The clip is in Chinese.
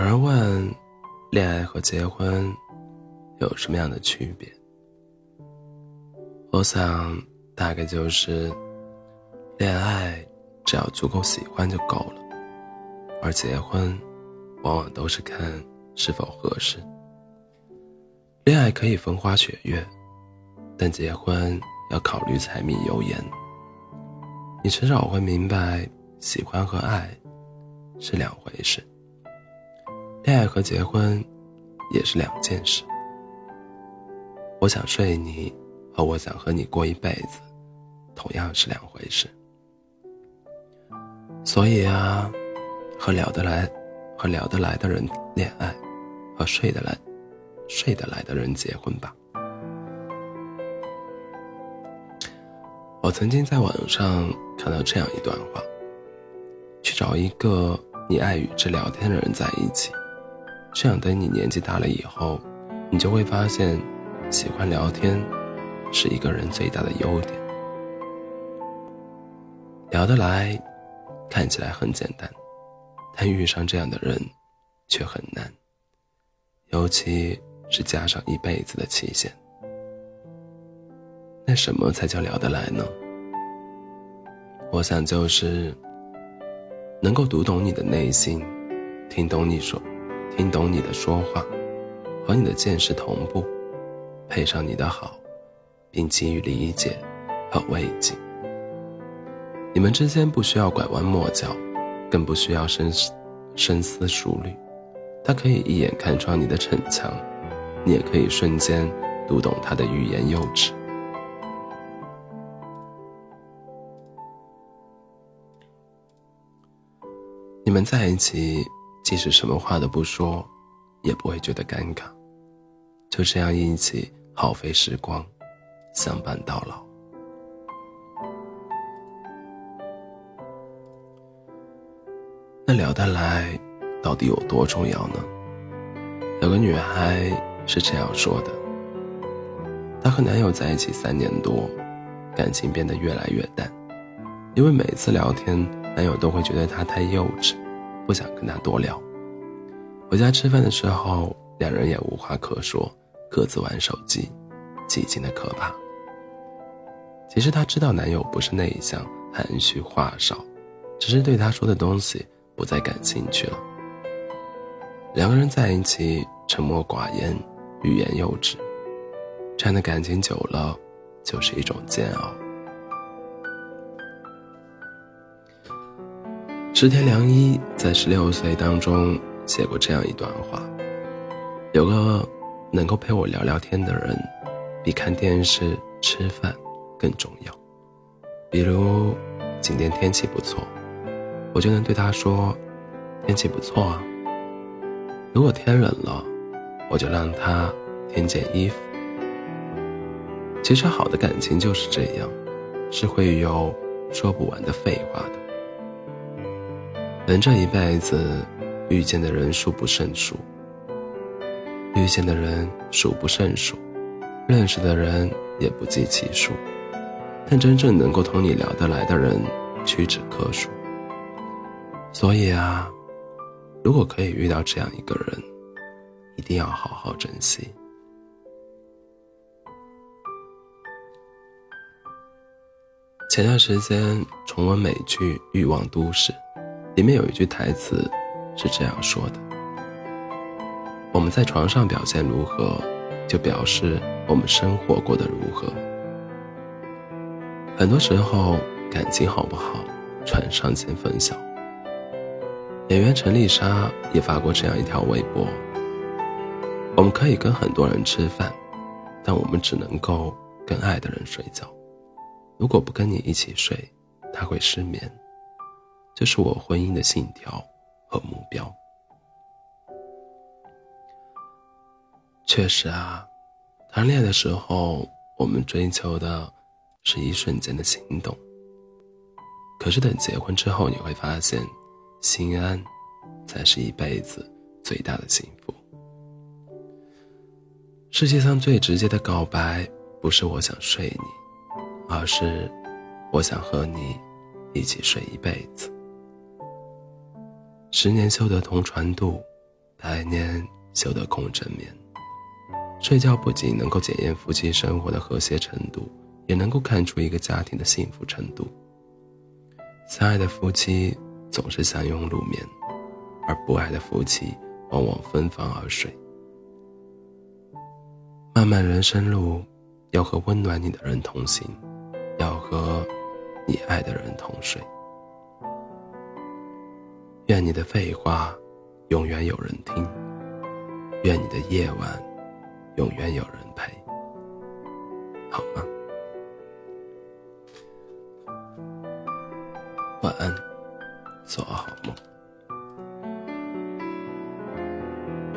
有人问，恋爱和结婚有什么样的区别？我想，大概就是，恋爱只要足够喜欢就够了，而结婚，往往都是看是否合适。恋爱可以风花雪月，但结婚要考虑柴米油盐。你迟早会明白，喜欢和爱是两回事。恋爱和结婚也是两件事。我想睡你，和我想和你过一辈子，同样是两回事。所以啊，和聊得来、和聊得来的人恋爱，和睡得来、睡得来的人结婚吧。我曾经在网上看到这样一段话：去找一个你爱与之聊天的人在一起。这样，等你年纪大了以后，你就会发现，喜欢聊天是一个人最大的优点。聊得来，看起来很简单，但遇上这样的人却很难，尤其是加上一辈子的期限。那什么才叫聊得来呢？我想就是能够读懂你的内心，听懂你说。听懂你的说话，和你的见识同步，配上你的好，并给予理解和慰藉。你们之间不需要拐弯抹角，更不需要深深思熟虑。他可以一眼看穿你的逞强，你也可以瞬间读懂他的欲言又止。你们在一起。即使什么话都不说，也不会觉得尴尬。就这样一起耗费时光，相伴到老。那聊得来，到底有多重要呢？有个女孩是这样说的：她和男友在一起三年多，感情变得越来越淡，因为每次聊天，男友都会觉得她太幼稚。不想跟他多聊。回家吃饭的时候，两人也无话可说，各自玩手机，寂静的可怕。其实她知道男友不是内向、含蓄、话少，只是对她说的东西不再感兴趣了。两个人在一起，沉默寡言，欲言又止，这样的感情久了，就是一种煎熬。织田良一在十六岁当中写过这样一段话：有个能够陪我聊聊天的人，比看电视、吃饭更重要。比如今天天气不错，我就能对他说：“天气不错啊。”如果天冷了，我就让他添件衣服。其实好的感情就是这样，是会有说不完的废话的。人这一辈子，遇见的人数不胜数，遇见的人数不胜数，认识的人也不计其数，但真正能够同你聊得来的人屈指可数。所以啊，如果可以遇到这样一个人，一定要好好珍惜。前段时间重温美剧《欲望都市》。里面有一句台词是这样说的：“我们在床上表现如何，就表示我们生活过得如何。”很多时候，感情好不好，船上见分晓。演员陈丽莎也发过这样一条微博：“我们可以跟很多人吃饭，但我们只能够跟爱的人睡觉。如果不跟你一起睡，他会失眠。”这是我婚姻的信条和目标。确实啊，谈恋爱的时候，我们追求的是一瞬间的心动。可是等结婚之后，你会发现，心安才是一辈子最大的幸福。世界上最直接的告白，不是我想睡你，而是我想和你一起睡一辈子。十年修得同船渡，百年修得共枕眠。睡觉不仅能够检验夫妻生活的和谐程度，也能够看出一个家庭的幸福程度。相爱的夫妻总是相拥入眠，而不爱的夫妻往往分房而睡。漫漫人生路，要和温暖你的人同行，要和你爱的人同睡。愿你的废话永远有人听，愿你的夜晚。永远有人陪，好吗？晚安，做好梦。